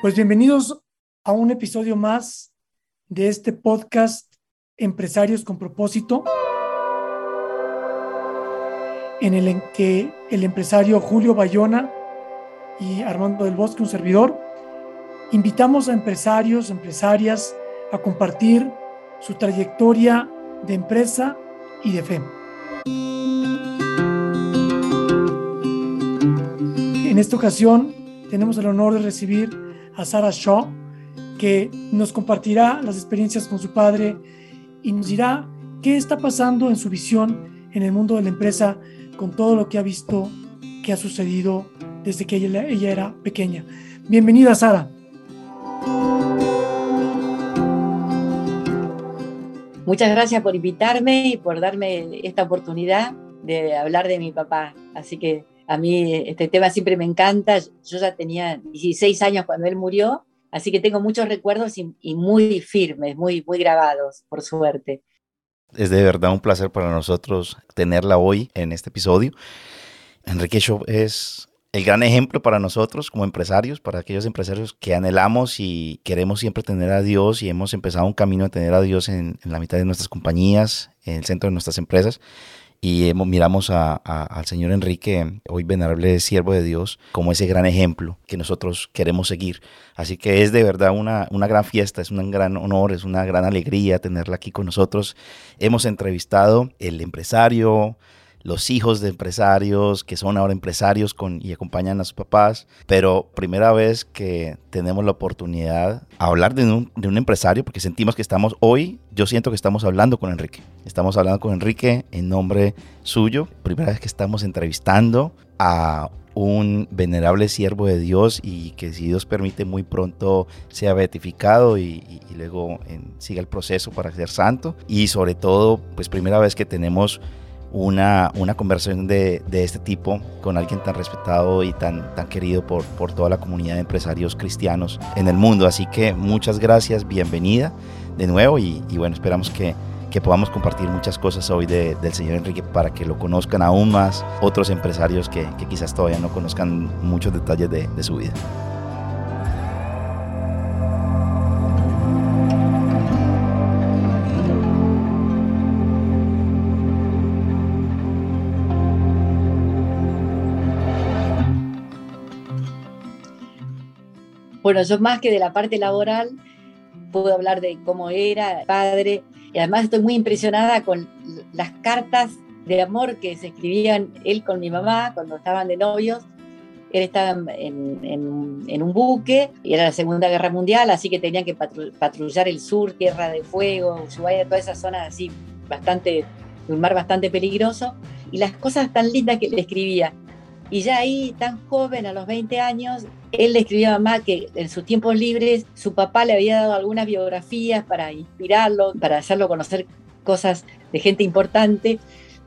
Pues bienvenidos a un episodio más de este podcast Empresarios con propósito, en el que el empresario Julio Bayona y Armando del Bosque, un servidor, invitamos a empresarios, empresarias a compartir su trayectoria de empresa y de fe. En esta ocasión tenemos el honor de recibir a Sarah Shaw, que nos compartirá las experiencias con su padre y nos dirá qué está pasando en su visión en el mundo de la empresa con todo lo que ha visto que ha sucedido desde que ella, ella era pequeña. Bienvenida, Sara. Muchas gracias por invitarme y por darme esta oportunidad de hablar de mi papá. Así que a mí este tema siempre me encanta. Yo ya tenía 16 años cuando él murió, así que tengo muchos recuerdos y, muy firmes, muy, muy grabados, por suerte. Es de verdad un placer para nosotros tenerla hoy en este episodio. Enrique Show es el gran ejemplo para nosotros como empresarios, para aquellos empresarios que anhelamos y queremos siempre tener a Dios y hemos empezado un camino de tener a Dios en, en la mitad de nuestras compañías, en el centro de nuestras empresas y miramos al Señor Enrique, hoy venerable siervo de Dios, como ese gran ejemplo que nosotros queremos seguir. Así que es de verdad una, una gran fiesta, es un gran honor, es una gran alegría tenerla aquí con nosotros. Hemos entrevistado el empresario, los hijos de empresarios que son ahora empresarios y acompañan a sus papás, pero primera vez que tenemos la oportunidad a hablar de un, empresario, porque sentimos que estamos hoy, yo siento que estamos hablando con Enrique, estamos hablando con Enrique en nombre suyo, primera vez que estamos entrevistando a un venerable siervo de Dios y que si Dios permite muy pronto sea beatificado y, luego siga el proceso para ser santo. Y sobre todo pues primera vez que tenemos una, una conversación de, de, este tipo con alguien tan respetado y tan, tan querido por, por toda la comunidad de empresarios cristianos en el mundo. Así que muchas gracias, bienvenida de nuevo y, bueno, esperamos que, que, podamos compartir muchas cosas hoy de, del señor Enrique para que lo conozcan aún más otros empresarios que, quizás todavía no conozcan muchos detalles de, de su vida. Bueno, yo más que de la parte laboral, puedo hablar de cómo era padre, y además estoy muy impresionada con las cartas de amor que se escribían él con mi mamá cuando estaban de novios. Él estaba en, un buque y era la Segunda Guerra Mundial, así que tenían que patrullar el sur, Tierra de Fuego, Ushuaia, todas esas zonas así, bastante, un mar bastante peligroso. Y las cosas tan lindas que le escribía. Y ya ahí, tan joven, a los 20 años, él le escribía a mamá que en sus tiempos libres su papá le había dado algunas biografías para inspirarlo, para hacerlo conocer cosas de gente importante,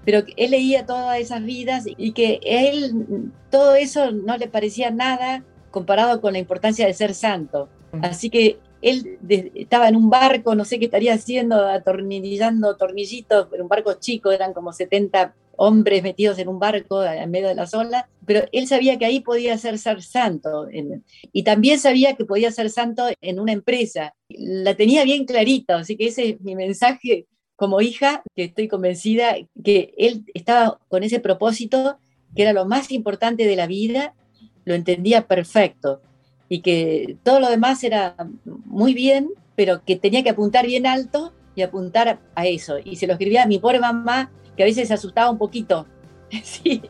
pero él leía todas esas vidas y que él todo eso no le parecía nada comparado con la importancia de ser santo. Así que él estaba en un barco, no sé qué estaría haciendo, atornillando tornillitos, en un barco chico, eran como 70 hombres metidos en un barco en medio de las olas, pero él sabía que ahí podía ser, ser santo. y también sabía que podía ser santo en una empresa. La tenía bien clarita, así que ese es mi mensaje como hija, que estoy convencida que él estaba con ese propósito, que era lo más importante de la vida, lo entendía perfecto y que todo lo demás era muy bien, pero que tenía que apuntar bien alto y apuntar a eso. Y se lo escribía a mi pobre mamá, que a veces se asustaba un poquito, sí,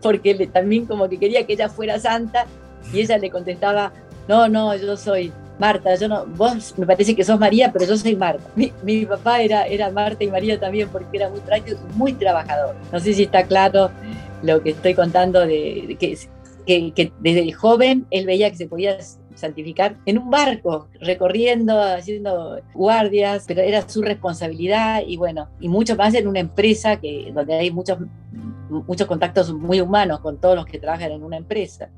porque también como que quería que ella fuera santa y ella le contestaba, no, no, yo soy Marta, yo no, vos me parece que sos María, pero yo soy Marta. Mi, papá era, era Marta y María también porque era muy muy trabajador. No sé si está claro lo que estoy contando de, que, que, desde joven él veía que se podía santificar en un barco, recorriendo, haciendo guardias, pero era su responsabilidad y bueno, y mucho más en una empresa que, donde hay muchos, muchos contactos muy humanos con todos los que trabajan en una empresa.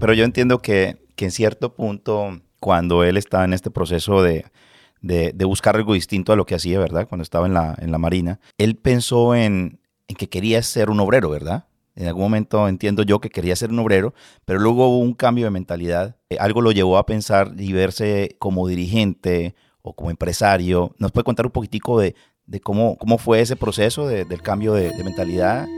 Pero yo entiendo que, que en cierto punto, cuando él estaba en este proceso de, de, buscar algo distinto a lo que hacía, ¿verdad? Cuando estaba en la, en la Marina, él pensó en, en que quería ser un obrero, ¿verdad? En algún momento entiendo yo que quería ser un obrero, pero luego hubo un cambio de mentalidad. Eh, algo lo llevó a pensar y verse como dirigente o como empresario. ¿Nos puede contar un poquitico de, de cómo, cómo fue ese proceso del cambio de, de mentalidad?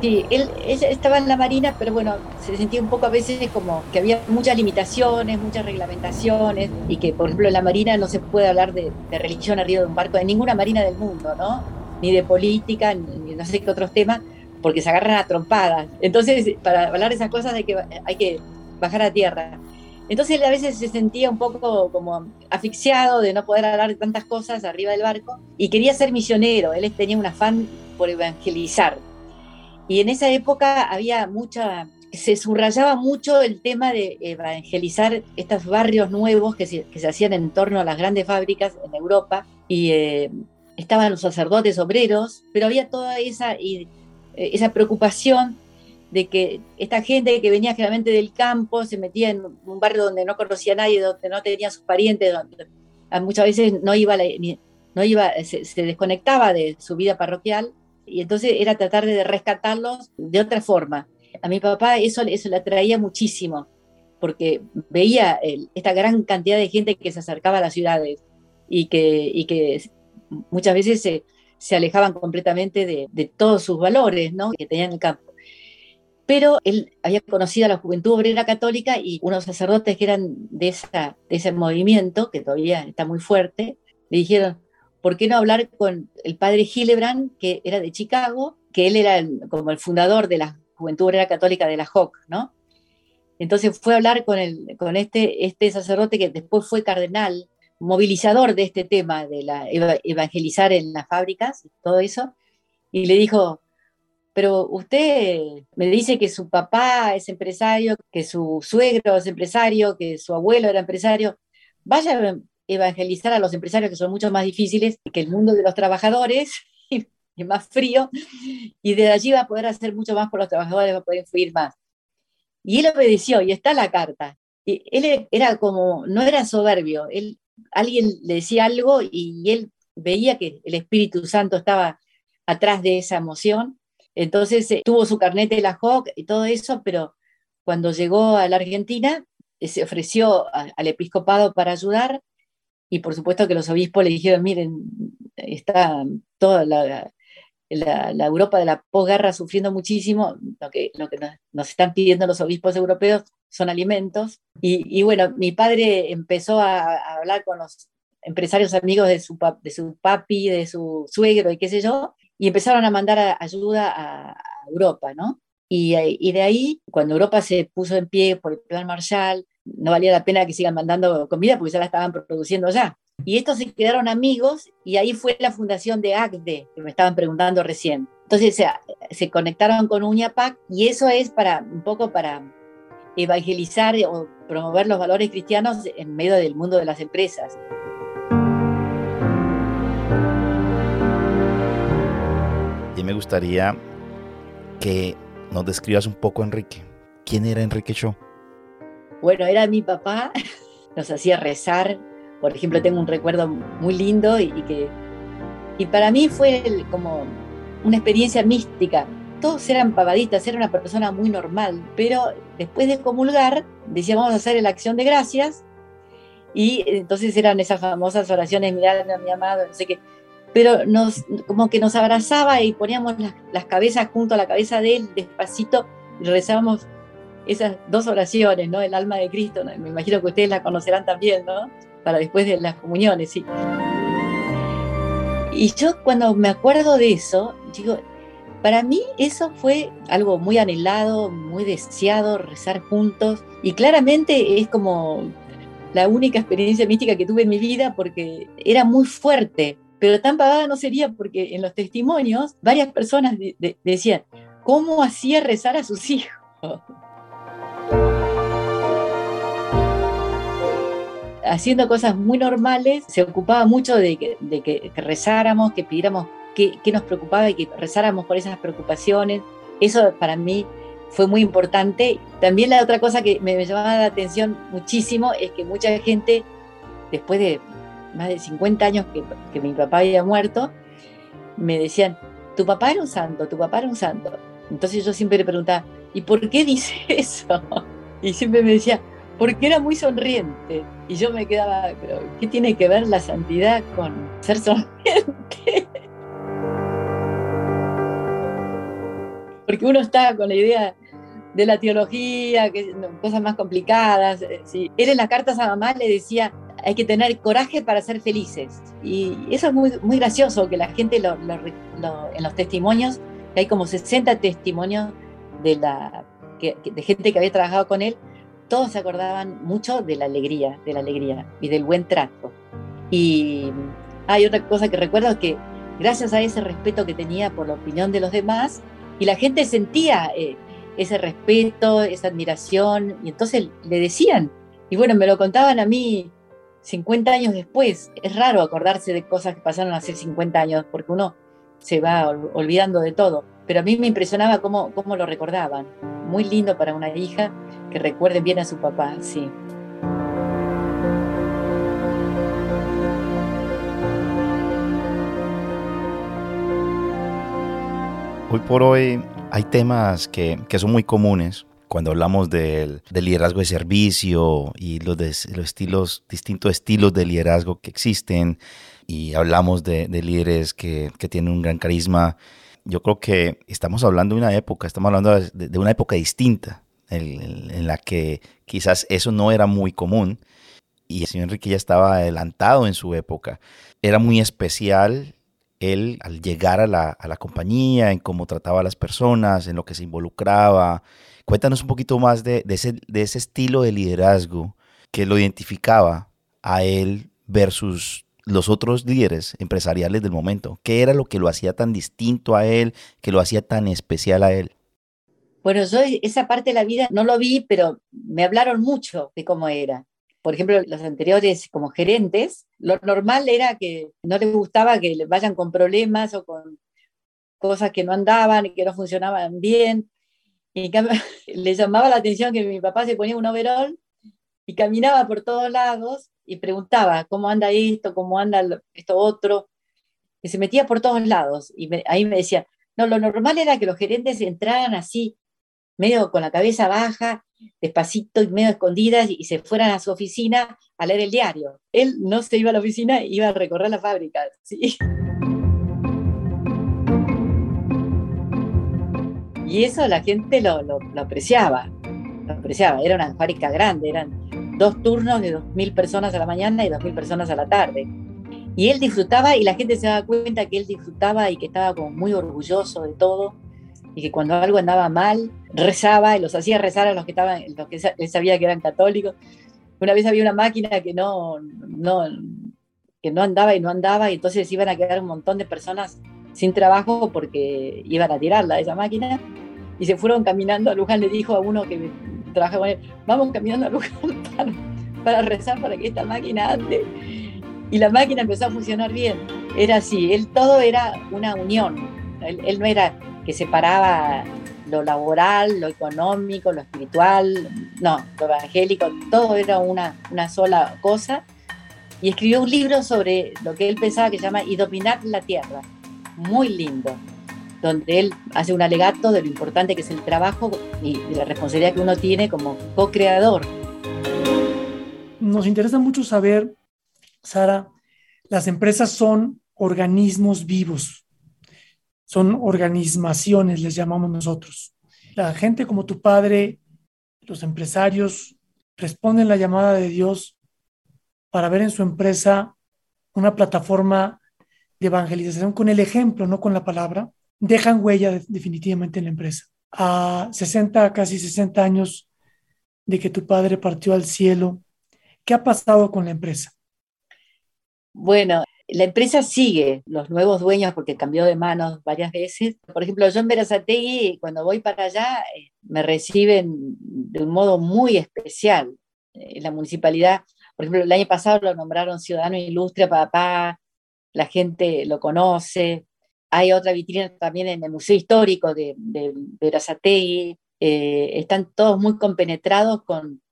Sí, él, estaba en la Marina, pero bueno, se sentía un poco a veces como que había muchas limitaciones, muchas reglamentaciones, y que, por ejemplo, en la Marina no se puede hablar de, religión arriba de un barco, de ninguna Marina del mundo, ¿no? Ni de política, ni, no sé qué otros temas, porque se agarran a trompadas. Entonces, para hablar de esas cosas hay que, hay que bajar a tierra. Entonces él a veces se sentía un poco como asfixiado de no poder hablar de tantas cosas arriba del barco y quería ser misionero. Él tenía un afán por evangelizar. Y en esa época había mucha, se subrayaba mucho el tema de evangelizar estos barrios nuevos que se, que se hacían en torno a las grandes fábricas en Europa. Y eh, estaban los sacerdotes obreros, pero había toda esa, y, eh, esa preocupación de que esta gente que venía generalmente del campo se metía en un barrio donde no conocía a nadie, donde no tenía sus parientes, donde muchas veces no iba, no iba se desconectaba de su vida parroquial y entonces era tratar de rescatarlos de otra forma. A mi papá eso, eso le atraía muchísimo, porque veía esta gran cantidad de gente que se acercaba a las ciudades y que, y que muchas veces se, se alejaban completamente de, de, todos sus valores ¿no? que tenían en el campo. Pero él había conocido a la Juventud Obrera Católica y unos sacerdotes que eran de, esa, de ese movimiento, que todavía está muy fuerte, le dijeron, ¿por qué no hablar con el padre Hillebrand, que era de Chicago, que él era como el fundador de la Juventud Obrera Católica de la JOC, ¿no? Entonces fue a hablar con, el, con este, este sacerdote que después fue cardenal, movilizador de este tema, de la, evangelizar en las fábricas, todo eso, y le dijo, pero usted me dice que su papá es empresario, que su suegro es empresario, que su abuelo era empresario, vaya evangelizar a los empresarios que son mucho más difíciles que el mundo de los trabajadores y más frío, y de allí va a poder hacer mucho más por los trabajadores, va a poder influir más. Y él obedeció, y está la carta. Y él era como, no era soberbio, él, alguien le decía algo y él veía que el Espíritu Santo estaba atrás de esa emoción. Entonces eh, tuvo su carnet de la JOC y todo eso, pero cuando llegó a la Argentina eh, se ofreció al episcopado para ayudar y por supuesto que los obispos le dijeron, miren, está toda la, la, Europa de la posguerra sufriendo muchísimo, lo que, lo que nos, están pidiendo los obispos europeos son alimentos. Y, bueno, mi padre empezó a, hablar con los empresarios amigos de su, de su papi, de su suegro y qué sé yo, y empezaron a mandar ayuda a, Europa, ¿no? Y, y, de ahí, cuando Europa se puso en pie por el plan Marshall, no valía la pena que sigan mandando comida porque ya la estaban produciendo ya. Y estos se quedaron amigos y ahí fue la fundación de ACDE, que me estaban preguntando recién. Entonces se, se conectaron con UñaPAC y eso es para un poco para evangelizar o promover los valores cristianos en medio del mundo de las empresas. Y me gustaría que nos describas un poco, Enrique. ¿Quién era Enrique Shaw? Bueno, era mi papá, nos hacía rezar. Por ejemplo, tengo un recuerdo muy lindo y, que y para mí fue como una experiencia mística. Todos eran pavaditas, era una persona muy normal, pero después de comulgar decíamos vamos a hacer la acción de gracias y entonces eran esas famosas oraciones, mirad a mi amado, no sé qué, pero nos, como que nos abrazaba y poníamos las, las cabezas junto a la cabeza de él despacito y rezábamos esas dos oraciones, ¿no? El alma de Cristo, me imagino que ustedes la conocerán también, ¿no? Para después de las comuniones, sí. Y yo cuando me acuerdo de eso, digo, Para mí eso fue algo muy anhelado, muy deseado, rezar juntos. Y claramente es como la única experiencia mística que tuve en mi vida porque era muy fuerte. Pero tan pagada no sería porque en los testimonios varias personas decían, ¿cómo hacía rezar a sus hijos? haciendo cosas muy normales, se ocupaba mucho de que, rezáramos, que pidiéramos qué, nos preocupaba y que rezáramos por esas preocupaciones. Eso para mí fue muy importante. También la otra cosa que me, llamaba la atención muchísimo es que mucha gente, después de más de 50 años que, mi papá había muerto, me decían, tu papá era un santo, tu papá era un santo. Entonces yo siempre le preguntaba, ¿y por qué dice eso? Y siempre me decía, porque era muy sonriente. Y yo me quedaba, pero ¿qué tiene que ver la santidad con ser sonriente? Porque uno está con la idea de la teología, que, cosas más complicadas. Eh, sí. Él en las cartas a mamá le decía, hay que tener coraje para ser felices. Y eso es muy, muy gracioso, que la gente lo, en los testimonios, que hay como 60 testimonios de, la, de gente que había trabajado con él, todos se acordaban mucho de la alegría, de la alegría y del buen trato. Y hay otra cosa que recuerdo que gracias a ese respeto que tenía por la opinión de los demás, y la gente sentía eh, ese respeto, esa admiración, y entonces le decían, y bueno, me lo contaban a mí 50 años después. Es raro acordarse de cosas que pasaron hace 50 años, porque uno se va olvidando de todo. Pero a mí me impresionaba cómo, cómo lo recordaban. Muy lindo para una hija que recuerden bien a su papá, sí. Hoy por hoy hay temas que, son muy comunes cuando hablamos del, liderazgo de servicio y los, los distintos estilos de liderazgo que existen y hablamos de, líderes que, tienen un gran carisma. Yo creo que estamos hablando de una época, estamos hablando de una época distinta en, la que quizás eso no era muy común y el señor Enrique ya estaba adelantado en su época. Era muy especial él al llegar a la, compañía, en cómo trataba a las personas, en lo que se involucraba. Cuéntanos un poquito más de, ese, de ese estilo de liderazgo que lo identificaba a él versus los otros líderes empresariales del momento. ¿Qué era lo que lo hacía tan distinto a él, que lo hacía tan especial a él? Bueno, yo esa parte de la vida no lo vi, pero me hablaron mucho de cómo era. Por ejemplo, los anteriores como gerentes, lo normal era que no les gustaba que vayan con problemas o con cosas que no andaban y que no funcionaban bien. Y les llamaba la atención que mi papá se ponía un overall y caminaba por todos lados y preguntaba cómo anda esto, cómo anda esto otro, que se metía por todos lados. Y ahí me decía, no, lo normal era que los gerentes entraran así, medio con la cabeza baja, despacito y medio escondidas, y se fueran a su oficina a leer el diario. Él no se iba a la oficina, iba a recorrer la fábrica. ¿sí? Y eso la gente lo, lo, apreciaba, lo apreciaba. Era una fábrica grande, eran dos turnos de 2.000 personas a la mañana y 2.000 personas a la tarde. Y él disfrutaba y la gente se daba cuenta que él disfrutaba y que estaba como muy orgulloso de todo y que cuando algo andaba mal, rezaba y los hacía rezar a los que estaban, los que él sabía que eran católicos. Una vez había una máquina que no, no, que no andaba y no andaba, y entonces iban a quedar un montón de personas sin trabajo porque iban a tirarla esa máquina, y se fueron caminando. A Luján le dijo a uno que trabajaba con él, vamos caminando a Luján para, para rezar para que esta máquina ande. Y la máquina empezó a funcionar bien. Era así, él todo era una unión. Él, él no era que separaba lo laboral, lo económico, lo espiritual, no, lo evangélico, todo era una, una sola cosa. Y escribió un libro sobre lo que él pensaba que se llama Y dominar la tierra, muy lindo, donde él hace un alegato de lo importante que es el trabajo y, la responsabilidad que uno tiene como co-creador. Nos interesa mucho saber, Sara, las empresas son organismos vivos, son organismaciones, les llamamos nosotros. La gente como tu padre, los empresarios, responden la llamada de Dios para ver en su empresa una plataforma de evangelización con el ejemplo, no con la palabra. dejan huella definitivamente en la empresa. A 60, casi 60 años de que tu padre partió al cielo, ¿qué ha pasado con la empresa? Bueno, la empresa sigue los nuevos dueños porque cambió de manos varias veces. Por ejemplo, yo en Verazategui, cuando voy para allá, eh, me reciben de un modo muy especial. Eh, la municipalidad, por ejemplo, el año pasado lo nombraron ciudadano ilustre papá, la gente lo conoce. Hay otra vitrina también en el Museo Histórico de, de, Verazategui. Eh, están todos muy compenetrados con,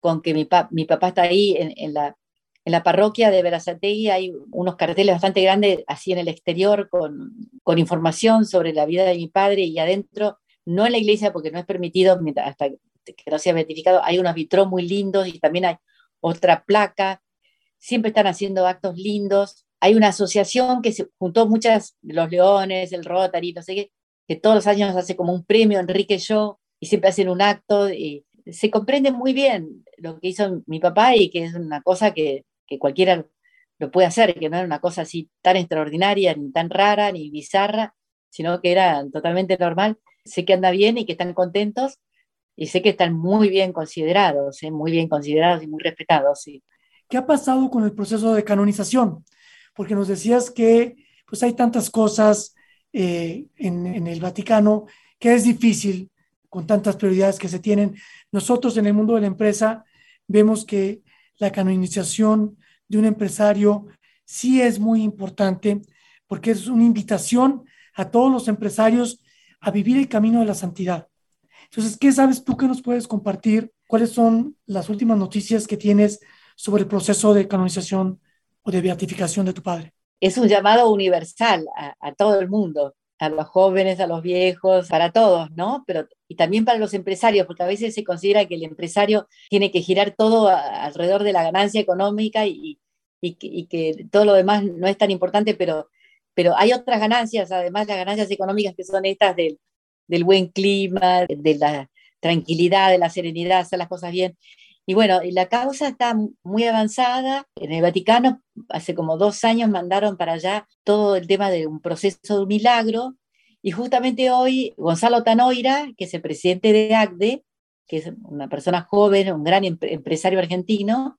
con que mi, mi papá está ahí en la en la parroquia de Verazategui hay unos carteles bastante grandes, así en el exterior, con, con información sobre la vida de mi padre y adentro, no en la iglesia porque no es permitido hasta que no sea beatificado, hay unos vitrós muy lindos y también hay otra placa, siempre están haciendo actos lindos. Hay una asociación que se juntó muchas, los Leones, el Rotary, no sé qué, que todos los años hace como un premio, Enrique yo, y siempre hacen un acto. Y se comprende muy bien lo que hizo mi papá y que es una cosa que que cualquiera lo puede hacer, que no era una cosa así tan extraordinaria, ni tan rara, ni bizarra, sino que era totalmente normal. Sé que anda bien y que están contentos y sé que están muy bien considerados, ¿eh? muy bien considerados y muy respetados. Sí. ¿Qué ha pasado con el proceso de canonización? Porque nos decías que pues hay tantas cosas eh, en, en el Vaticano que es difícil con tantas prioridades que se tienen. Nosotros en el mundo de la empresa vemos que la canonización de un empresario sí es muy importante porque es una invitación a todos los empresarios a vivir el camino de la santidad. Entonces, ¿qué sabes tú que nos puedes compartir? ¿Cuáles son las últimas noticias que tienes sobre el proceso de canonización o de beatificación de tu padre? Es un llamado universal a, a todo el mundo a los jóvenes, a los viejos, para todos, ¿no? Pero y también para los empresarios, porque a veces se considera que el empresario tiene que girar todo alrededor de la ganancia económica y, y, que, todo lo demás no es tan importante, pero, pero hay otras ganancias, además las ganancias económicas que son estas del, del buen clima, de la tranquilidad, de la serenidad, hacer las cosas bien. Y bueno, la causa está muy avanzada. En el Vaticano, hace como dos años, mandaron para allá todo el tema de un proceso de un milagro. Y justamente hoy, Gonzalo Tanoira, que es el presidente de ACDE, que es una persona joven, un gran empresario argentino,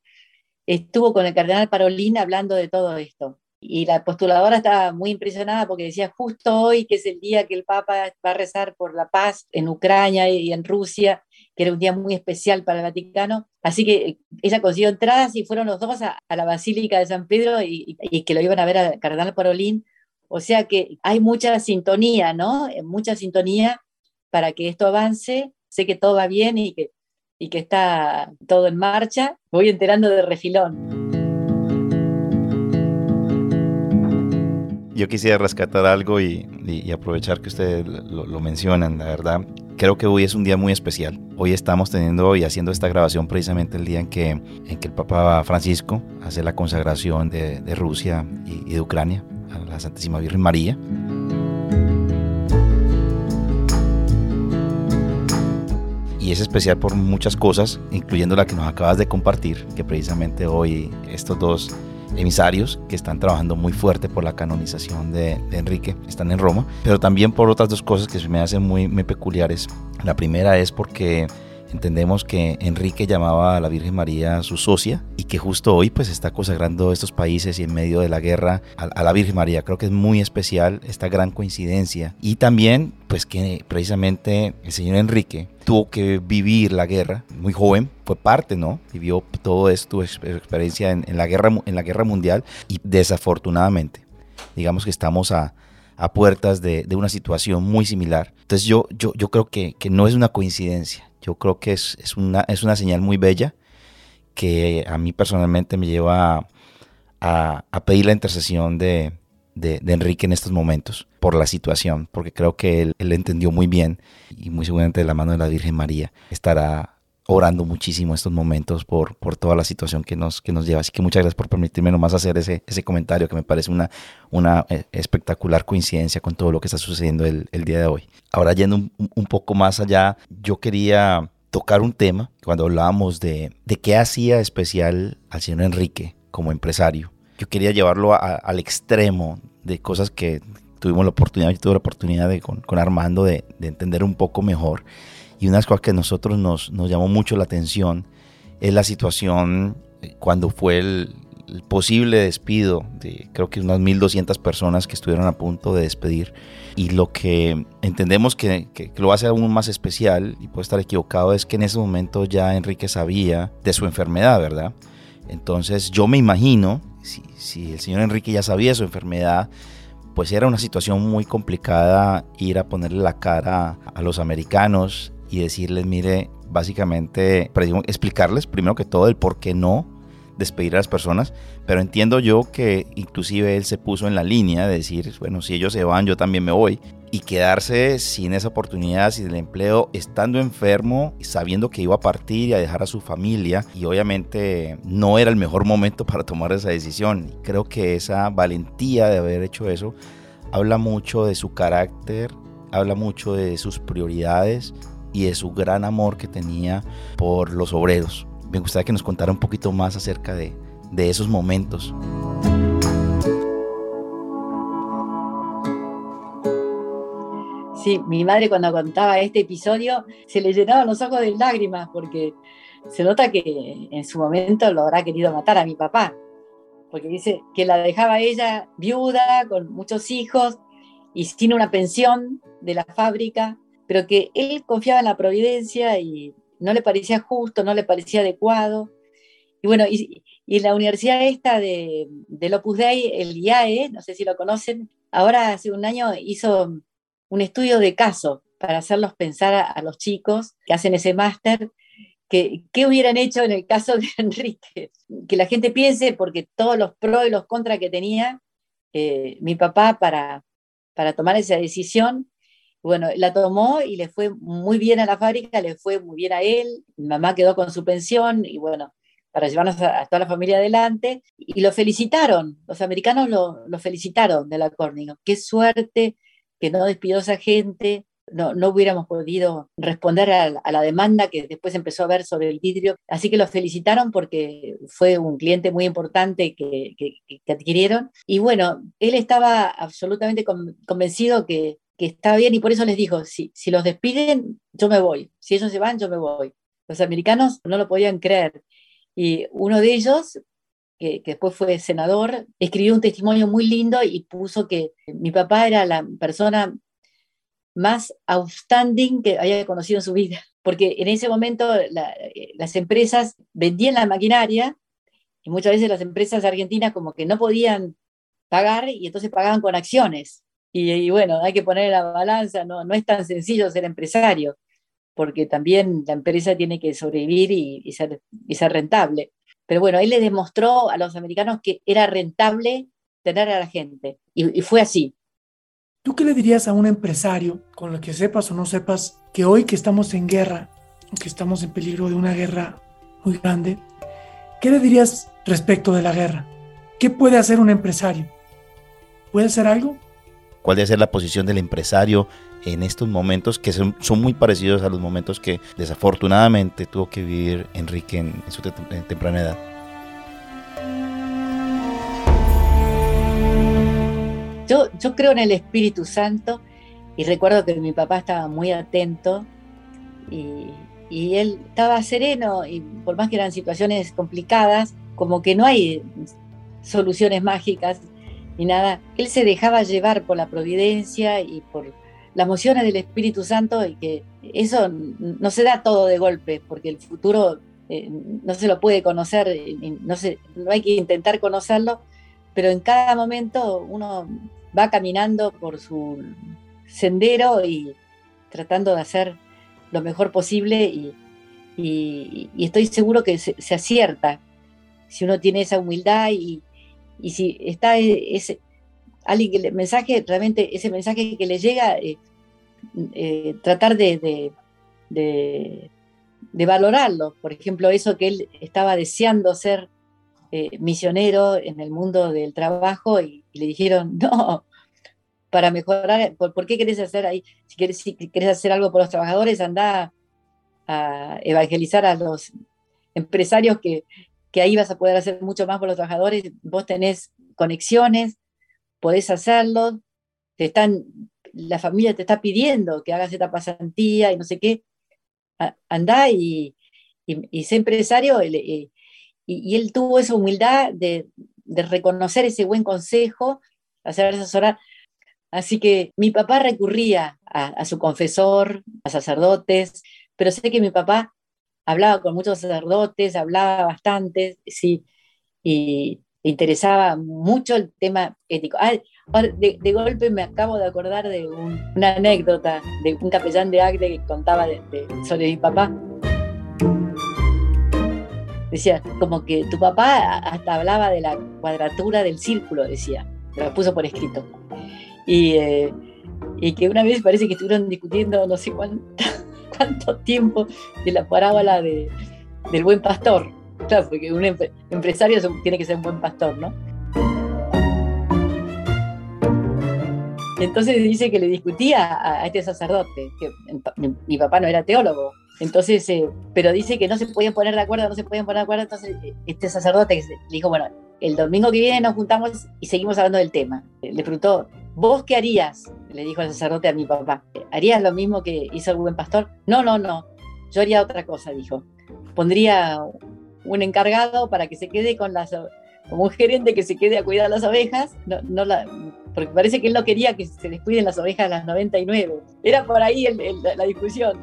estuvo con el cardenal Parolín hablando de todo esto. Y la postuladora estaba muy impresionada porque decía justo hoy, que es el día que el Papa va a rezar por la paz en Ucrania y en Rusia, que era un día muy especial para el Vaticano. Así que eh, ella consiguió entradas y fueron los dos a, la Basílica de San Pedro y, que lo iban a ver al Cardenal Parolín. O sea que hay mucha sintonía, ¿no? Eh, mucha sintonía para que esto avance. Sé que todo va bien y que, y que está todo en marcha. Voy enterando de refilón. Yo quisiera rescatar algo y, aprovechar que ustedes lo, mencionan, la verdad. Creo que hoy es un día muy especial. Hoy estamos teniendo y haciendo esta grabación precisamente el día en que, en que el Papa Francisco hace la consagración de, Rusia y, de Ucrania a la Santísima Virgen María. y es especial por muchas cosas, incluyendo la que nos acabas de compartir, que precisamente hoy estos dos emisarios que están trabajando muy fuerte por la canonización de, Enrique, están en Roma, pero también por otras dos cosas que se me hacen muy, peculiares. La primera es porque entendemos que Enrique llamaba a la Virgen María su socia y que justo hoy pues está consagrando estos países y en medio de la guerra a, la Virgen María. Creo que es muy especial esta gran coincidencia y también pues que precisamente el señor Enrique tuvo que vivir la guerra muy joven, fue parte, ¿no? Vivió todo esto, experiencia en, la guerra, en la guerra mundial y desafortunadamente, digamos que estamos a, a puertas de, de, una situación muy similar. Entonces yo, yo, yo creo que, que no es una coincidencia. Yo creo que es, es, una, es una señal muy bella que a mí personalmente me lleva a, a, pedir la intercesión de, de, Enrique en estos momentos por la situación, porque creo que él, él entendió muy bien y muy seguramente de la mano de la Virgen María estará orando muchísimo estos momentos por, por toda la situación que nos, que nos lleva. Así que muchas gracias por permitirme nomás hacer ese, ese comentario que me parece una, una eh, espectacular coincidencia con todo lo que está sucediendo el, el día de hoy. Ahora yendo un, un, poco más allá, yo quería tocar un tema cuando hablábamos de, de qué hacía especial al señor Enrique como empresario. Yo quería llevarlo al extremo de cosas que tuvimos la oportunidad, yo tuve la oportunidad de, con, Armando de, entender un poco mejor. Y una de las cosas que a nosotros nos, nos llamó mucho la atención es la situación eh, cuando fue el, posible despido de creo que unas 1.200 personas que estuvieron a punto de despedir. Y lo que entendemos que, que, lo hace aún más especial, y puede estar equivocado, es que en ese momento ya Enrique sabía de su enfermedad, ¿verdad? Entonces yo me imagino, si, si el señor Enrique ya sabía de su enfermedad, pues era una situación muy complicada ir a ponerle la cara a los americanos y decirles, mire, básicamente explicarles primero que todo el por qué no despedir a las personas, pero entiendo yo que inclusive él se puso en la línea de decir, bueno, si ellos se van, yo también me voy, y quedarse sin esa oportunidad, sin el empleo, estando enfermo, sabiendo que iba a partir y a dejar a su familia, y obviamente no era el mejor momento para tomar esa decisión. Creo que esa valentía de haber hecho eso habla mucho de su carácter, habla mucho de sus prioridades y de su gran amor que tenía por los obreros. Me gustaría que nos contara un poquito más acerca de, de esos momentos. Sí, mi madre cuando contaba este episodio se le llenaban los ojos de lágrimas porque se nota que en su momento lo habrá querido matar a mi papá, porque dice que la dejaba ella viuda, con muchos hijos y sin una pensión de la fábrica, pero que él confiaba en la providencia y no le parecía justo, no le parecía adecuado. Y bueno, y, la universidad esta de, del Opus Dei, el IAE, no sé si lo conocen, ahora hace un año hizo un estudio de caso para hacerlos pensar a, los chicos que hacen ese máster, que, qué hubieran hecho en el caso de Enrique. Que la gente piense, porque todos los pros y los contras que tenía eh, mi papá para, para tomar esa decisión, bueno, la tomó y le fue muy bien a la fábrica, le fue muy bien a él, mamá quedó con su pensión y bueno, para llevarnos a, toda la familia adelante, y lo felicitaron, los americanos lo, felicitaron de la Corning, qué suerte que no despidió a esa gente, no, no hubiéramos podido responder a, la demanda que después empezó a ver sobre el vidrio. Así que lo felicitaron porque fue un cliente muy importante que, que, adquirieron. Y bueno, él estaba absolutamente convencido que, que estaba bien y por eso les dijo, si, si los despiden, yo me voy. Si ellos se van, yo me voy. Los americanos no lo podían creer. Y uno de ellos, que, después fue senador, escribió un testimonio muy lindo y puso que mi papá era la persona más outstanding que había conocido en su vida, porque en ese momento las empresas vendían la maquinaria y muchas veces las empresas argentinas como que no podían pagar y entonces pagaban con acciones. Y, bueno, hay que poner la balanza, no, no es tan sencillo ser empresario, porque también la empresa tiene que sobrevivir y, ser, y ser rentable. Pero bueno, él le demostró a los americanos que era rentable tener a la gente, y, fue así. ¿Tú qué le dirías a un empresario, con lo que sepas o no sepas, que hoy que estamos en guerra, que estamos en peligro de una guerra muy grande, ¿qué le dirías respecto de la guerra? ¿Qué puede hacer un empresario? ¿Puede hacer algo? Cuál debe ser la posición del empresario en estos momentos que son, muy parecidos a los momentos que desafortunadamente tuvo que vivir Enrique en, su temprana edad. Yo, yo creo en el Espíritu Santo y recuerdo que mi papá estaba muy atento y, y él estaba sereno y por más que eran situaciones complicadas, como que no hay soluciones mágicas, ni nada. Él se dejaba llevar por la providencia y por las emociones del Espíritu Santo y que eso no se da todo de golpe, porque el futuro eh, no se lo puede conocer, no, no hay que intentar conocerlo, pero en cada momento uno va caminando por su sendero y tratando de hacer lo mejor posible y, estoy seguro que se, se, acierta si uno tiene esa humildad y, y si está e, ese, mensaje, realmente ese mensaje que le llega, eh, eh, tratar de, de, valorarlo. Por ejemplo, eso que él estaba deseando ser eh, misionero en el mundo del trabajo y, le dijeron, no, para mejorar, ¿por, qué querés hacer ahí? Si querés, si querés hacer algo por los trabajadores, anda a evangelizar a los empresarios que, que ahí vas a poder hacer mucho más por los trabajadores, vos tenés conexiones, podés hacerlo, te están, la familia te está pidiendo que hagas esta pasantía y no sé qué, anda y, y, empresario. Y, y, él tuvo esa humildad de, reconocer ese buen consejo, hacer asesorar. Así que mi papá recurría a, su confesor, a sacerdotes, pero sé que mi papá hablaba con muchos sacerdotes, hablaba bastante, sí, y interesaba mucho el tema ético. Ah, de, golpe me acabo de acordar de una anécdota de un capellán de Agde que contaba sobre mi papá. Decía, como que tu papá hasta hablaba de la cuadratura del círculo, decía, lo puso por escrito. Y, eh, y que una vez parece que estuvieron discutiendo no sé cuánto, cuánto tiempo de la parábola de, del buen pastor. Claro, porque un empresario tiene que ser un buen pastor, ¿no? Entonces dice que le discutía a, este sacerdote, que mi, papá no era teólogo, entonces, eh, pero dice que no se podían poner de acuerdo, no se podían poner de acuerdo, entonces eh, este sacerdote le dijo, bueno, el domingo que viene nos juntamos y seguimos hablando del tema. Le preguntó, ¿vos qué harías? Le dijo el sacerdote a mi papá, ¿harías lo mismo que hizo el buen pastor? No, no, no, yo haría otra cosa, dijo. Pondría un encargado para que se quede con las como un gerente que se quede a cuidar las ovejas, no, no porque parece que él no quería que se descuiden las ovejas a las 99. Era por ahí la discusión.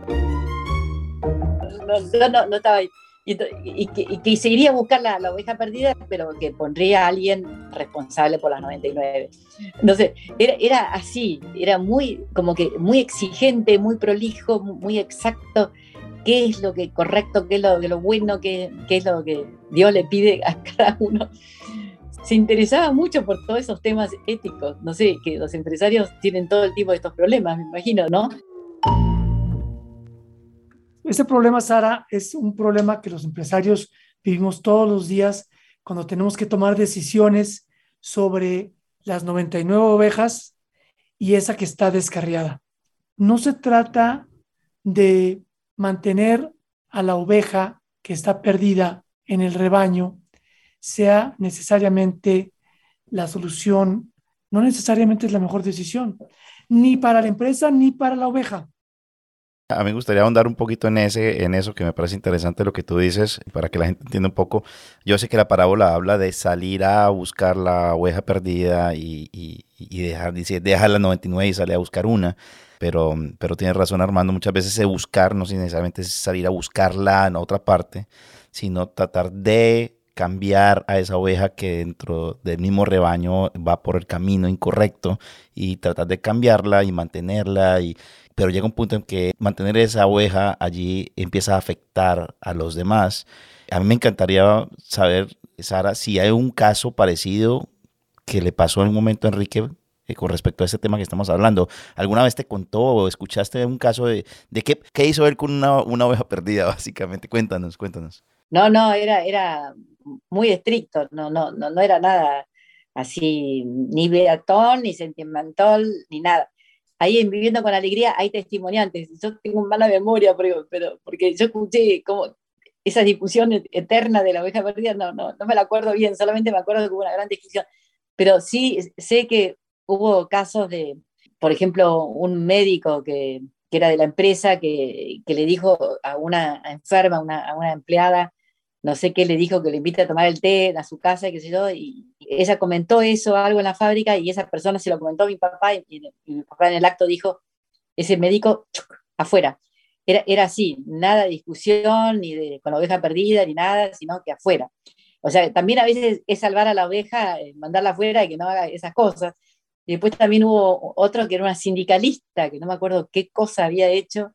No, no, no estaba ahí. Y, que, seguiría a buscar la, oveja perdida, pero que pondría a alguien responsable por las 99. Entonces, era, era así, era muy, como que muy exigente, muy prolijo, muy exacto qué es lo que correcto, qué es lo, lo bueno, qué, qué es lo que Dios le pide a cada uno. Se interesaba mucho por todos esos temas éticos. No sé, que los empresarios tienen todo el tipo de estos problemas, me imagino, ¿no? Este problema, Sara, es un problema que los empresarios vivimos todos los días cuando tenemos que tomar decisiones sobre las 99 ovejas y esa que está descarriada. No se trata de mantener a la oveja que está perdida en el rebaño sea necesariamente la solución, no necesariamente es la mejor decisión, ni para la empresa ni para la oveja. A mí me gustaría ahondar un poquito en, ese, en eso que me parece interesante lo que tú dices, para que la gente entienda un poco. Yo sé que la parábola habla de salir a buscar la oveja perdida y, y, y dejar, dice, deja la 99 y sale a buscar una pero, pero tienes razón Armando, muchas veces ese buscar no necesariamente es salir a buscarla en otra parte, sino tratar de cambiar a esa oveja que dentro del mismo rebaño va por el camino incorrecto y tratar de cambiarla y mantenerla y pero llega un punto en que mantener esa oveja allí empieza a afectar a los demás. A mí me encantaría saber, Sara, si hay un caso parecido que le pasó en un momento a Enrique eh, con respecto a este tema que estamos hablando. ¿Alguna vez te contó o escuchaste un caso de, de qué, qué, hizo él con una, una, oveja perdida, básicamente? Cuéntanos, cuéntanos. No, no, era, era muy estricto, no, no, no, no era nada así, ni beatón, ni sentimental, ni nada. Ahí en Viviendo con Alegría hay testimoniantes. Yo tengo mala memoria, pero, pero porque yo escuché como esa discusión eterna de la oveja perdida, no, no, no me la acuerdo bien, solamente me acuerdo que hubo una gran discusión. Pero sí sé que hubo casos de, por ejemplo, un médico que, que era de la empresa que, que, le dijo a una enferma, a una empleada, no sé qué le dijo, que le invite a tomar el té a su casa, qué sé yo, y ella comentó eso, algo en la fábrica, y esa persona se lo comentó a mi papá, y, mi papá en el acto dijo, ese médico, afuera. Era, era así, nada de discusión, ni de, con la oveja perdida, ni nada, sino que afuera. O sea, también a veces es salvar a la oveja, eh, mandarla afuera y que no haga esas cosas, y después también hubo otro que era una sindicalista, que no me acuerdo qué cosa había hecho,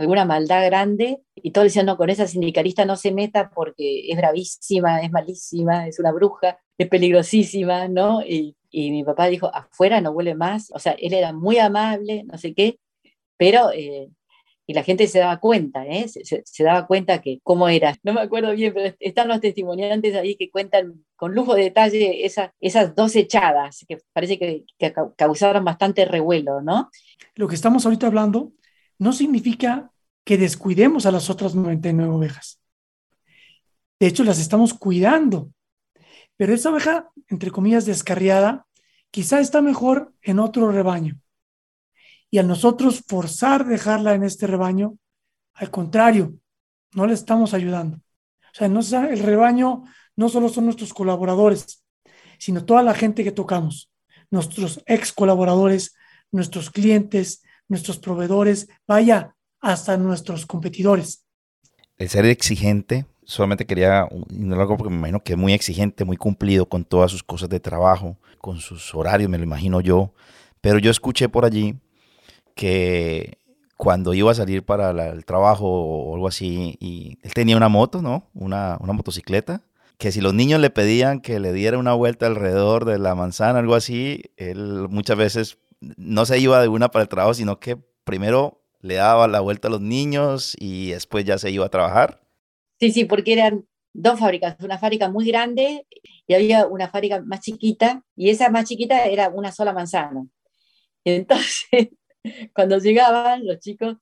alguna maldad grande, y todos decían, no, con esa sindicalista no se meta porque es bravísima, es malísima, es una bruja, es peligrosísima, ¿no? Y, y mi papá dijo, afuera no vuelve más, o sea, él era muy amable, no sé qué, pero eh, y la gente se daba cuenta, ¿eh? se, daba cuenta que cómo era. No me acuerdo bien, pero están los testimoniantes ahí que cuentan con lujo de detalle esas dos echadas que parece que, causaron bastante revuelo, ¿no? Lo que estamos ahorita hablando no significa que descuidemos a las otras 99 ovejas. De hecho, las estamos cuidando. Pero esa oveja, entre comillas, descarriada, quizá está mejor en otro rebaño. Y al nosotros forzar dejarla en este rebaño, al contrario, no le estamos ayudando. O sea, no, el rebaño no solo son nuestros colaboradores, sino toda la gente que tocamos, nuestros ex colaboradores, nuestros clientes, nuestros proveedores, vaya, hasta nuestros competidores. El ser exigente, solamente quería, no lo hago porque me imagino que es muy exigente, muy cumplido con todas sus cosas de trabajo, con sus horarios, me lo imagino yo, pero yo escuché por allí que cuando iba a salir para el trabajo o algo así, y él tenía una moto, ¿no? Una, una motocicleta, que si los niños le pedían que le diera una vuelta alrededor de la manzana, algo así, él muchas veces no se iba de una para el trabajo, sino que primero le daba la vuelta a los niños y después ya se iba a trabajar. Sí, sí, porque eran dos fábricas, una fábrica muy grande y había una fábrica más chiquita y esa más chiquita era una sola manzana. Entonces, cuando llegaban, los chicos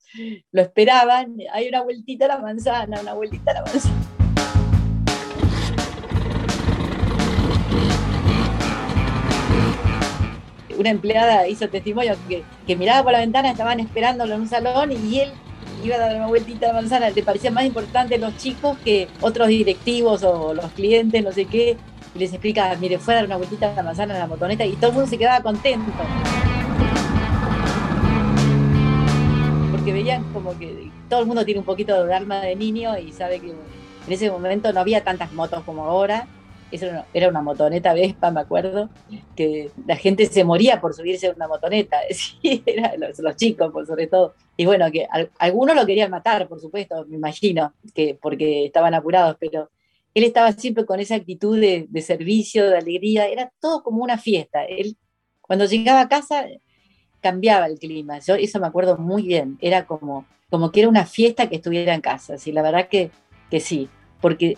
lo esperaban, hay una vueltita a la manzana, una vueltita a la manzana. Una empleada hizo testimonio que, miraba por la ventana, estaban esperándolo en un salón y él iba a dar una vueltita la manzana, le parecía más importante los chicos que otros directivos o los clientes, no sé qué, y les explica, mire, fue a dar una vueltita la manzana en la motoneta y todo el mundo se quedaba contento. veían como que todo el mundo tiene un poquito de alma de niño y sabe que en ese momento no había tantas motos como ahora. Eso era una motoneta Vespa, me acuerdo, que la gente se moría por subirse a una motoneta, sí, los, chicos, por sobre todo. Y bueno, que algunos lo querían matar, por supuesto, me imagino, que porque estaban apurados, pero él estaba siempre con esa actitud de, de servicio, de alegría, era todo como una fiesta. Él, cuando llegaba a casa, cambiaba el clima. Yo eso me acuerdo muy bien. Era como, como que era una fiesta que estuviera en casa. Sí, la verdad que, que sí. Porque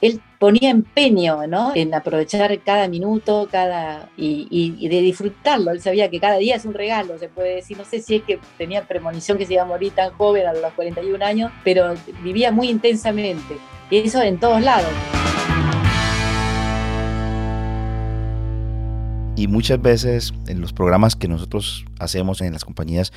él ponía empeño ¿no? en aprovechar cada minuto cada y, de disfrutarlo. Él sabía que cada día es un regalo, se puede decir. No sé si es que tenía premonición que se iba a morir tan joven a los 41 años, pero vivía muy intensamente. Y eso en todos lados. Y muchas veces en los programas que nosotros hacemos en las compañías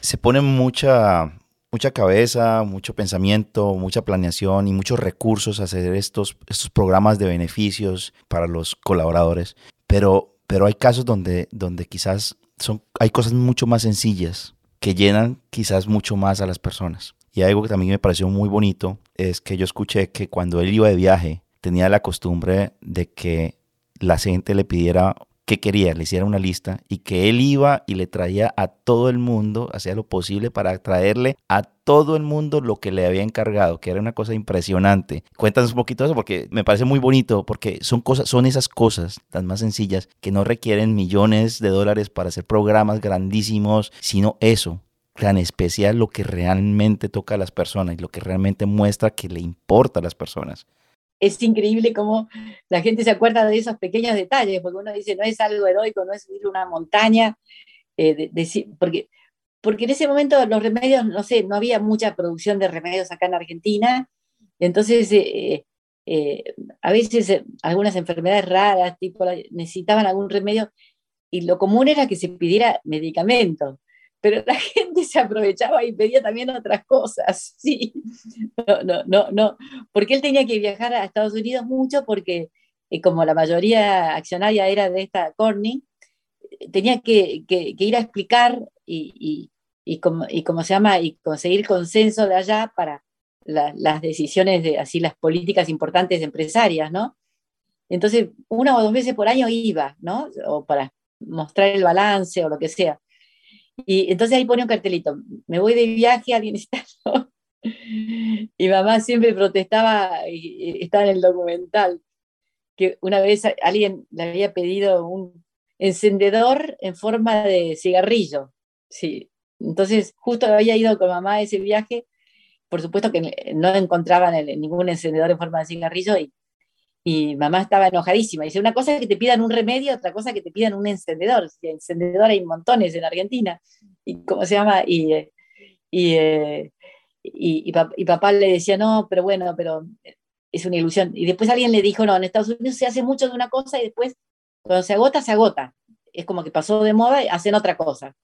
se pone mucha, mucha cabeza, mucho pensamiento, mucha planeación y muchos recursos hacer estos, estos programas de beneficios para los colaboradores. Pero, pero hay casos donde, donde quizás son, hay cosas mucho más sencillas que llenan quizás mucho más a las personas. Y algo que también me pareció muy bonito es que yo escuché que cuando él iba de viaje tenía la costumbre de que la gente le pidiera que quería, le hiciera una lista y que él iba y le traía a todo el mundo, hacía lo posible para traerle a todo el mundo lo que le había encargado, que era una cosa impresionante. Cuéntanos un poquito eso porque me parece muy bonito, porque son cosas, son esas cosas tan más sencillas que no requieren millones de dólares para hacer programas grandísimos, sino eso, tan especial lo que realmente toca a las personas y lo que realmente muestra que le importa a las personas es increíble cómo la gente se acuerda de esos pequeños detalles, porque uno dice, no es algo heroico, no es subir una montaña, eh, porque, porque en ese momento los remedios, no sé, no había mucha producción de remedios acá en Argentina, entonces eh, eh, a veces algunas enfermedades raras, tipo, necesitaban algún remedio, y lo común era que se pidiera medicamentos pero la gente se aprovechaba y pedía también otras cosas, sí. No, no, no, no, porque él tenía que viajar a Estados Unidos mucho porque eh, como la mayoría accionaria era de esta Corning, tenía que, ir a explicar y, y, se llama, y conseguir consenso de allá para las decisiones de así las políticas importantes empresarias, ¿no? Entonces, una o dos veces por año iba, ¿no? O para mostrar el balance o lo que sea. Y entonces ahí pone un cartelito, me voy de viaje, alguien está. Y mamá siempre protestaba, y estaba en el documental, que una vez alguien le había pedido un encendedor en forma de cigarrillo. Sí. Entonces, justo había ido con mamá a ese viaje, por supuesto que no encontraban ningún encendedor en forma de cigarrillo y y mamá estaba enojadísima. Dice, una cosa es que te pidan un remedio, otra cosa es que te pidan un encendedor. encendedor hay montones en Argentina. ¿Y cómo se llama? Y, eh, eh, y, y, papá le decía, no, pero bueno, pero es una ilusión. Y después alguien le dijo, no, en Estados Unidos se hace mucho de una cosa y después, cuando se agota, se agota. es como que pasó de moda y hacen otra cosa.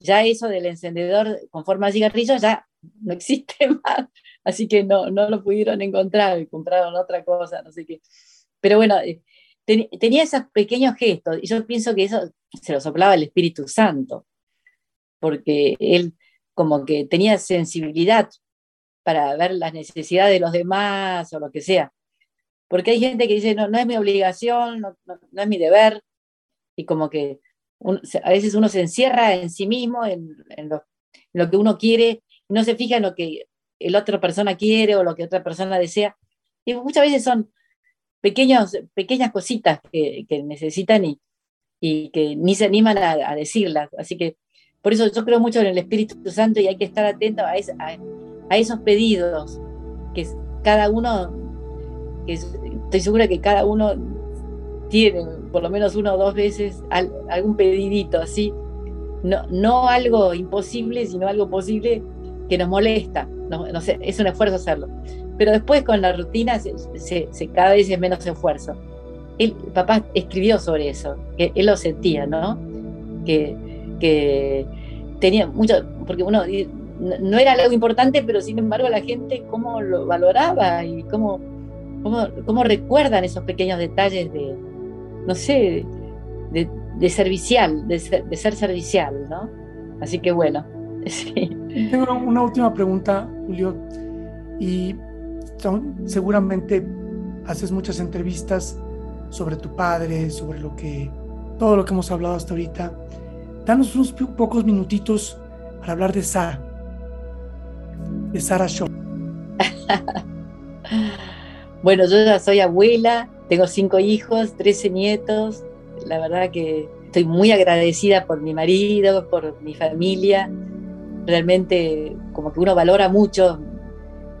Ya eso del encendedor con forma de cigarrillo ya no existe más, así que no, no lo pudieron encontrar y compraron otra cosa, no sé qué. Pero bueno, eh, tenía esos pequeños gestos y yo pienso que eso se lo soplaba el Espíritu Santo, porque él como que tenía sensibilidad para ver las necesidades de los demás o lo que sea. Porque hay gente que dice, no, no es mi obligación, no, no, es mi deber, y como que a veces uno se encierra en sí mismo, en, lo, en, lo, que uno quiere, no se fija en lo que el otra persona quiere o lo que otra persona desea. Y muchas veces son pequeños, pequeñas cositas que, que necesitan y, y, que ni se animan a, decirlas. Así que por eso yo creo mucho en el Espíritu Santo y hay que estar atento a, a esos pedidos que cada uno, que estoy segura que cada uno tiene por lo menos una o dos veces algún pedidito así, no, no algo imposible, sino algo posible que nos molesta, no, no sé, es un esfuerzo hacerlo. Pero después con la rutina se, se, cada vez es menos esfuerzo. El papá escribió sobre eso, que él lo sentía, ¿no? Que, que tenía mucho, porque uno no era algo importante, pero sin embargo la gente cómo lo valoraba y cómo, cómo, cómo recuerdan esos pequeños detalles de, no sé, de, de servicial, de ser, de ser, servicial, ¿no? Así que bueno, sí. Tengo una última pregunta, Julio, y seguramente haces muchas entrevistas sobre tu padre, sobre lo que, todo lo que hemos hablado hasta ahorita. Danos unos pocos minutitos para hablar de Sara de Sara Shaw? bueno, yo soy abuela, tengo cinco hijos, trece nietos. La verdad que estoy muy agradecida por mi marido, por mi familia. Realmente como que uno valora mucho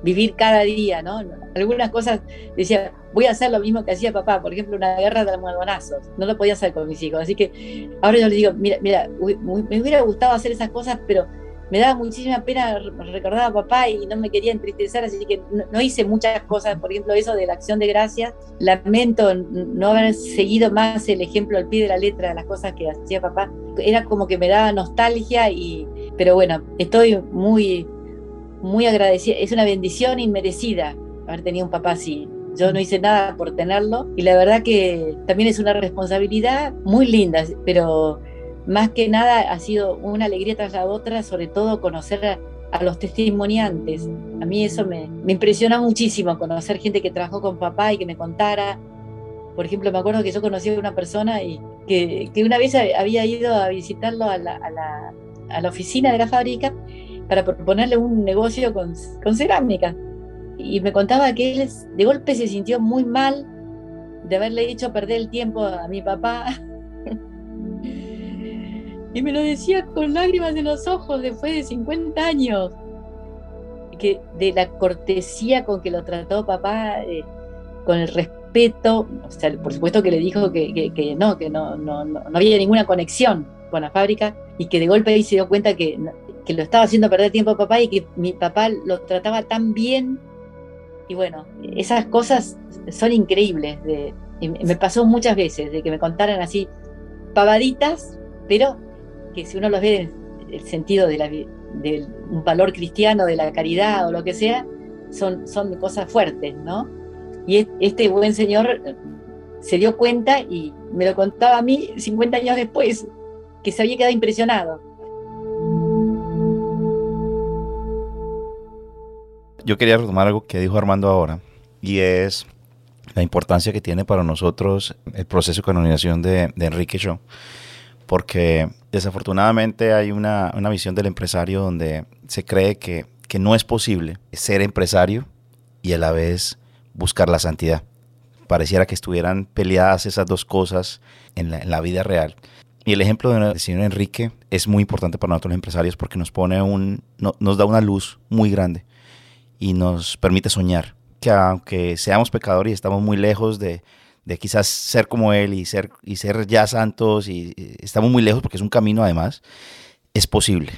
vivir cada día, ¿no? Algunas cosas decía, voy a hacer lo mismo que hacía papá, por ejemplo, una guerra de almohadonazos. No lo podía hacer con mis hijos. Así que ahora yo les digo, mira, mira, me hubiera gustado hacer esas cosas, pero me daba muchísima pena recordar a papá y no me quería entristecer, así que no, hice muchas cosas, por ejemplo eso de la acción de gracias. Lamento no haber seguido más el ejemplo al pie de la letra de las cosas que hacía papá. Era como que me daba nostalgia, y, pero bueno, estoy muy, muy agradecida. Es una bendición inmerecida haber tenido un papá así. Yo no hice nada por tenerlo y la verdad que también es una responsabilidad muy linda, pero más que nada ha sido una alegría tras la otra, sobre todo conocer a, los testimoniantes. A mí eso me, me, impresiona muchísimo, conocer gente que trabajó con papá y que me contara. Por ejemplo, me acuerdo que yo conocí a una persona y que, que una vez había ido a visitarlo a la, a, la, a la, oficina de la fábrica para proponerle un negocio con, con cerámica. Y me contaba que él de golpe se sintió muy mal de haberle hecho perder el tiempo a mi papá y me lo decía con lágrimas en los ojos después de 50 años. Que de la cortesía con que lo trató papá, eh, con el respeto, o sea, por supuesto que le dijo que, que, no, que no, no, no, había ninguna conexión la fábrica y que de golpe ahí se dio cuenta que, que lo estaba haciendo perder tiempo a papá y que mi papá lo trataba tan bien. Y bueno, esas cosas son increíbles. De, me pasó muchas veces de que me contaran así pavaditas, pero que si uno los ve en el sentido de, la, un valor cristiano, de la caridad o lo que sea, son, son cosas fuertes, ¿no? Y este buen señor se dio cuenta y me lo contaba a mí 50 años después, que se había quedado impresionado. Yo quería retomar algo que dijo Armando ahora, y es la importancia que tiene para nosotros el proceso de canonización de, de Enrique Shaw porque desafortunadamente hay una, una visión del empresario donde se cree que, que, no es posible ser empresario y a la vez buscar la santidad. Pareciera que estuvieran peleadas esas dos cosas en la, en la vida real. Y el ejemplo del señor Enrique es muy importante para nosotros los empresarios porque nos pone un, nos da una luz muy grande y nos permite soñar que aunque seamos pecadores y estamos muy lejos de, de quizás ser como Él y ser, y ser ya santos, y, estamos muy lejos porque es un camino además, es posible.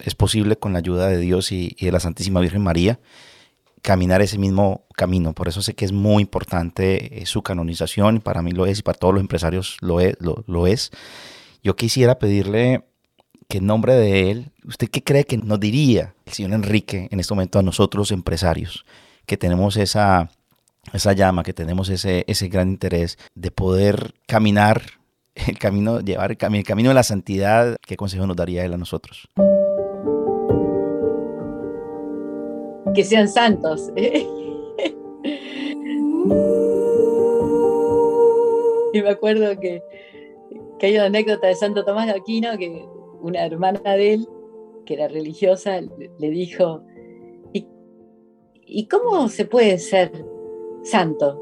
Es posible con la ayuda de Dios y, de la Santísima Virgen María caminar ese mismo camino. Por eso sé que es muy importante eh, su canonización, para mí lo es y para todos los empresarios lo es. Lo, es. Yo quisiera pedirle que en nombre de él, ¿usted qué cree que nos diría el señor Enrique en este momento a nosotros empresarios, que tenemos esa, esa llama, que tenemos ese, ese gran interés de poder caminar el camino, llevar el, camino, el camino de la santidad, ¿qué consejo nos daría él a nosotros? Que sean santos. y me acuerdo que, que, hay una anécdota de Santo Tomás de Aquino que una hermana de él, que era religiosa, le dijo, ¿y, ¿y cómo se puede ser santo?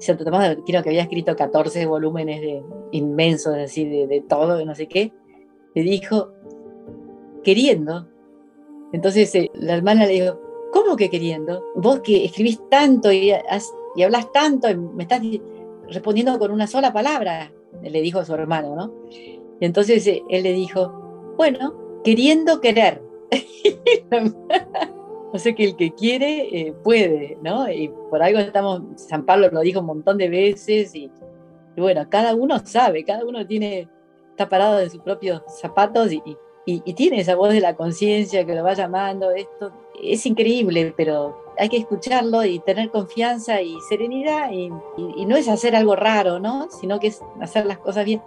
Santo Tomás de Aquino, que había escrito 14 volúmenes de, inmensos, así, de, de todo, de no sé qué, le dijo, queriendo. Entonces eh, la hermana le dijo, ¿cómo que queriendo? Vos que escribís tanto y, y hablas tanto, y me estás respondiendo con una sola palabra, le dijo a su hermano, ¿no? Y entonces eh, él le dijo, bueno, queriendo querer. o sea que el que quiere eh, puede, ¿no? Y por algo estamos, San Pablo lo dijo un montón de veces y, bueno, cada uno sabe, cada uno tiene, está parado en sus propios zapatos y, y, tiene esa voz de la conciencia que lo va llamando, esto es increíble, pero hay que escucharlo y tener confianza y serenidad y, no es hacer algo raro, ¿no? Sino que es hacer las cosas bien.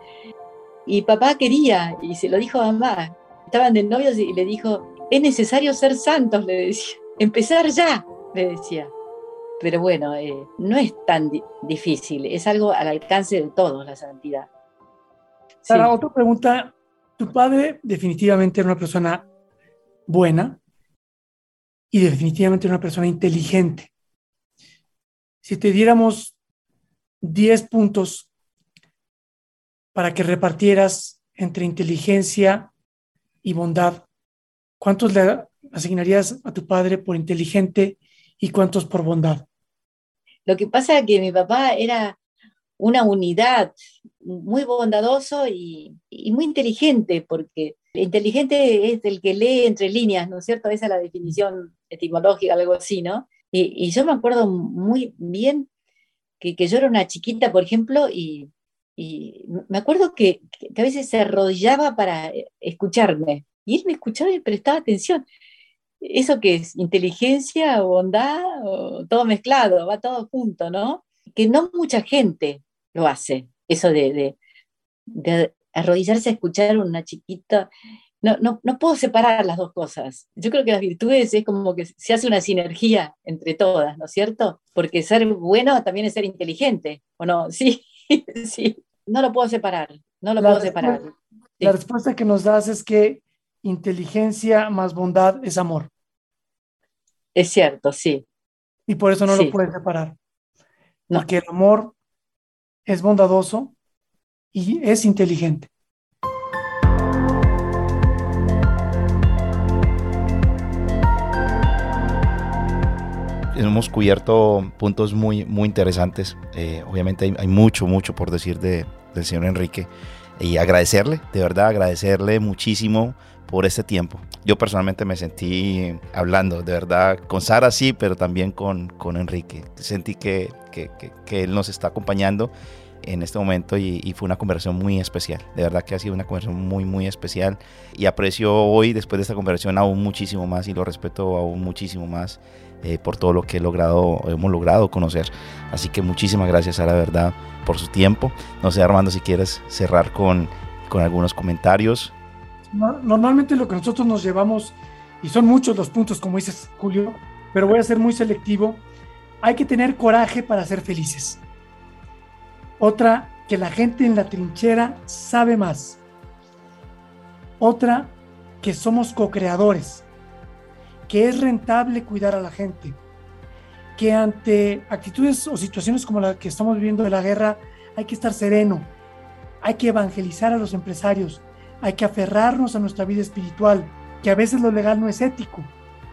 Y papá quería, y se lo dijo a mamá, estaban de novios y le dijo, es necesario ser santos, le decía, empezar ya, le decía. Pero bueno, eh, no es tan difícil, es algo al alcance de todos la santidad. Sara, otra pregunta. Tu padre definitivamente era una persona buena y definitivamente una persona inteligente. Si te diéramos 10 puntos para que repartieras entre inteligencia y bondad, ¿cuántos le asignarías a tu padre por inteligente y cuántos por bondad? Lo que pasa es que mi papá era una unidad muy bondadoso y, muy inteligente, porque inteligente es el que lee entre líneas, ¿no es cierto? Esa es la definición etimológica, algo así, ¿no? Y, yo me acuerdo muy bien que, que, yo era una chiquita, por ejemplo, y, y me acuerdo que, que, a veces se arrodillaba para escucharme y él me escuchaba y prestaba atención. ¿Eso que es? ¿Inteligencia, bondad? Todo mezclado, va todo junto, ¿no? Que no mucha gente lo hace, eso de, de, de arrodillarse a escuchar a una chiquita. No, no, no, puedo separar las dos cosas. Yo creo que las virtudes es como que se hace una sinergia entre todas, ¿no es cierto? Porque ser bueno también es ser inteligente, ¿o no? Sí, sí no lo puedo separar, no lo puedo separar. La respuesta que nos das es que inteligencia más bondad es amor. Es cierto, sí. Y por eso no lo puedes separar. Porque el amor es bondadoso y es inteligente. hemos cubierto puntos muy, muy interesantes. Eh, obviamente hay, mucho, mucho por decir de, del señor Enrique. Y agradecerle, de verdad, agradecerle muchísimo por este tiempo. Yo personalmente me sentí hablando, de verdad, con Sara sí, pero también con, con Enrique. Sentí que, que, que, él nos está acompañando en este momento y, fue una conversación muy especial. De verdad que ha sido una conversación muy, muy especial y aprecio hoy, después de esta conversación, aún muchísimo más y lo respeto aún muchísimo más eh, por todo lo que he logrado, hemos logrado conocer. Así que muchísimas gracias a la verdad por su tiempo. No sé, Armando, si quieres cerrar con, con algunos comentarios. Normalmente lo que nosotros nos llevamos, y son muchos los puntos, como dices, Julio, pero voy a ser muy selectivo, hay que tener coraje para ser felices. Otra, que la gente en la trinchera sabe más. Otra, que somos co-creadores que es rentable cuidar a la gente, que ante actitudes o situaciones como la que estamos viviendo de la guerra hay que estar sereno, hay que evangelizar a los empresarios, hay que aferrarnos a nuestra vida espiritual, que a veces lo legal no es ético,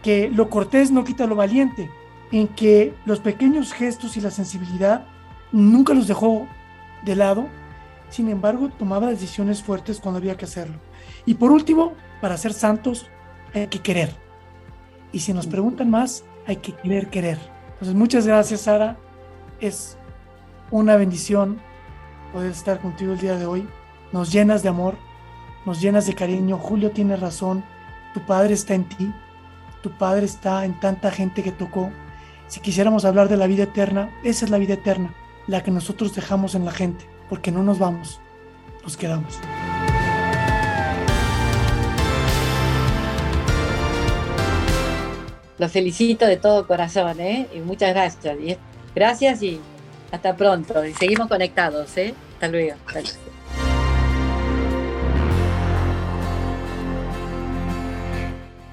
que lo cortés no quita lo valiente, en que los pequeños gestos y la sensibilidad nunca los dejó de lado, sin embargo tomaba decisiones fuertes cuando había que hacerlo. Y por último, para ser santos hay que querer y si nos preguntan más, hay que querer querer. Entonces, muchas gracias, Sara. Es una bendición poder estar contigo el día de hoy. nos llenas de amor, nos llenas de cariño. Julio tiene razón, tu Padre está en ti, tu Padre está en tanta gente que tocó. Si quisiéramos hablar de la vida eterna, esa es la vida eterna, la que nosotros dejamos en la gente, porque no nos vamos, nos quedamos. Los felicito de todo corazón, ¿eh? Y muchas gracias. gracias y hasta pronto. Y seguimos conectados, ¿eh? Hasta luego.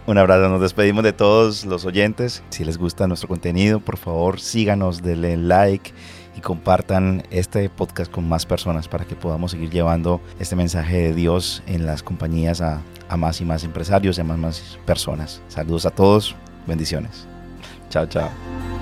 Un abrazo, nos despedimos de todos los oyentes. Si les gusta nuestro contenido, por favor síganos, denle like y compartan este podcast con más personas para que podamos seguir llevando este mensaje de Dios en las compañías a, a más y más empresarios y a más y más personas. Saludos a todos, bendiciones. Chao, chao.